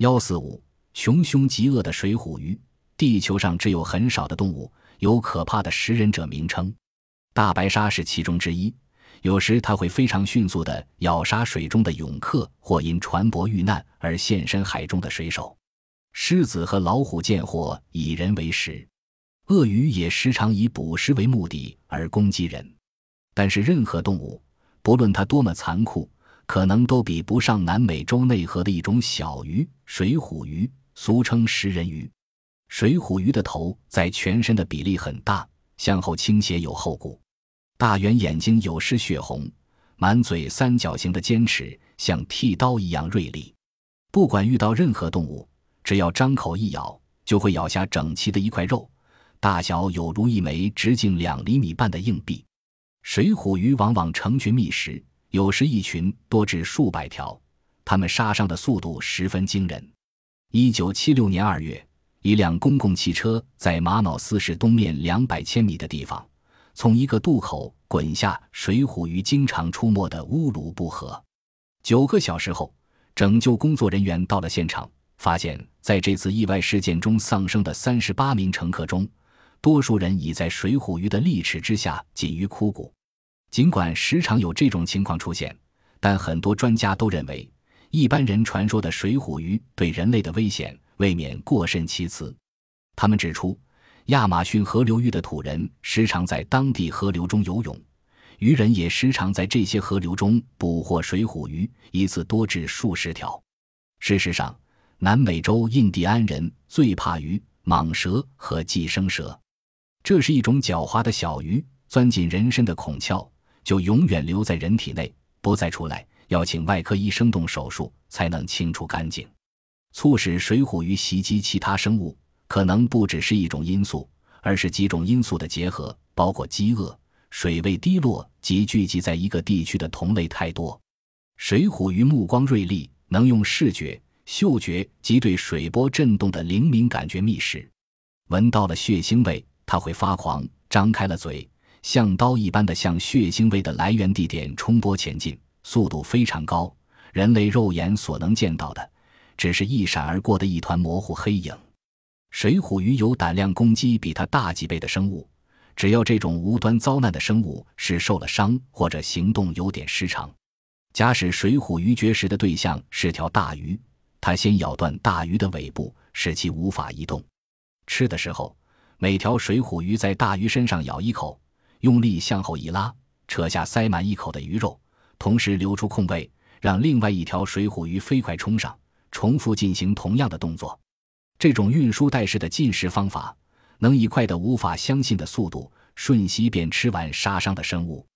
幺四五，穷凶极恶的水虎鱼。地球上只有很少的动物有可怕的食人者名称，大白鲨是其中之一。有时它会非常迅速地咬杀水中的泳客或因船舶遇难而现身海中的水手。狮子和老虎见货以人为食，鳄鱼也时常以捕食为目的而攻击人。但是任何动物，不论它多么残酷，可能都比不上南美洲内河的一种小鱼——水虎鱼，俗称食人鱼。水虎鱼的头在全身的比例很大，向后倾斜有后骨，大圆眼睛有失血红，满嘴三角形的尖齿像剃刀一样锐利。不管遇到任何动物，只要张口一咬，就会咬下整齐的一块肉，大小有如一枚直径两厘米半的硬币。水虎鱼往往成群觅食，有时一群多至数百条，它们杀伤的速度十分惊人。一九七六年二月。一辆公共汽车在马瑙斯市东面两百千米的地方，从一个渡口滚下水虎鱼经常出没的乌鲁布河。九个小时后，拯救工作人员到了现场，发现在这次意外事件中丧生的三十八名乘客中，多数人已在水虎鱼的利齿之下仅于枯骨。尽管时常有这种情况出现，但很多专家都认为，一般人传说的水虎鱼对人类的危险。未免过甚其词。他们指出，亚马逊河流域的土人时常在当地河流中游泳，渔人也时常在这些河流中捕获水虎鱼，一次多至数十条。事实上，南美洲印第安人最怕鱼、蟒蛇和寄生蛇。这是一种狡猾的小鱼，钻进人身的孔窍，就永远留在人体内，不再出来，要请外科医生动手术才能清除干净。促使水虎鱼袭击其他生物，可能不只是一种因素，而是几种因素的结合，包括饥饿、水位低落及聚集在一个地区的同类太多。水虎鱼目光锐利，能用视觉、嗅觉及对水波震动的灵敏感觉觅食。闻到了血腥味，它会发狂，张开了嘴，像刀一般的向血腥味的来源地点冲波前进，速度非常高，人类肉眼所能见到的。只是一闪而过的一团模糊黑影。水虎鱼有胆量攻击比它大几倍的生物，只要这种无端遭难的生物是受了伤或者行动有点失常。假使水虎鱼绝食的对象是条大鱼，它先咬断大鱼的尾部，使其无法移动。吃的时候，每条水虎鱼在大鱼身上咬一口，用力向后一拉，扯下塞满一口的鱼肉，同时留出空位，让另外一条水虎鱼飞快冲上。重复进行同样的动作，这种运输带式的进食方法，能以快得无法相信的速度瞬息便吃完杀伤的生物。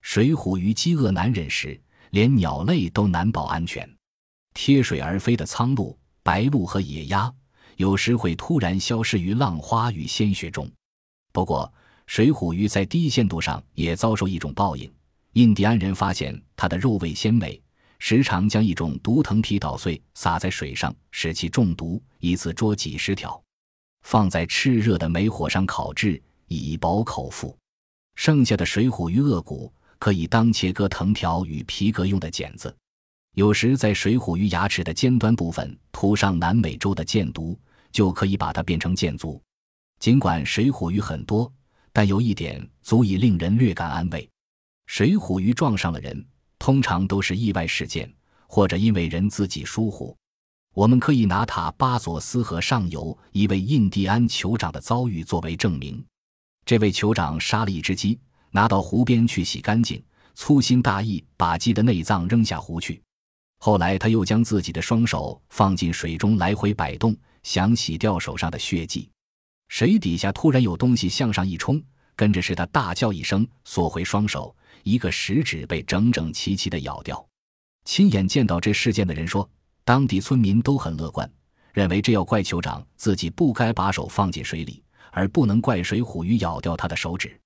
水虎鱼饥饿难忍时，连鸟类都难保安全。贴水而飞的苍鹭、白鹭和野鸭，有时会突然消失于浪花与鲜血中。不过，水虎鱼在低限度上也遭受一种报应：印第安人发现它的肉味鲜美。时常将一种毒藤皮捣碎撒在水上，使其中毒，一次捉几十条，放在炽热的煤火上烤制，以饱口腹。剩下的水虎鱼颚骨可以当切割藤条与皮革用的剪子。有时在水虎鱼牙齿的尖端部分涂上南美洲的箭毒，就可以把它变成箭足。尽管水虎鱼很多，但有一点足以令人略感安慰：水虎鱼撞上了人。通常都是意外事件，或者因为人自己疏忽。我们可以拿塔巴佐斯河上游一位印第安酋长的遭遇作为证明。这位酋长杀了一只鸡，拿到湖边去洗干净，粗心大意把鸡的内脏扔下湖去。后来他又将自己的双手放进水中来回摆动，想洗掉手上的血迹。水底下突然有东西向上一冲，跟着是他大叫一声，缩回双手。一个食指被整整齐齐地咬掉。亲眼见到这事件的人说，当地村民都很乐观，认为这要怪酋长自己不该把手放进水里，而不能怪水虎鱼咬掉他的手指。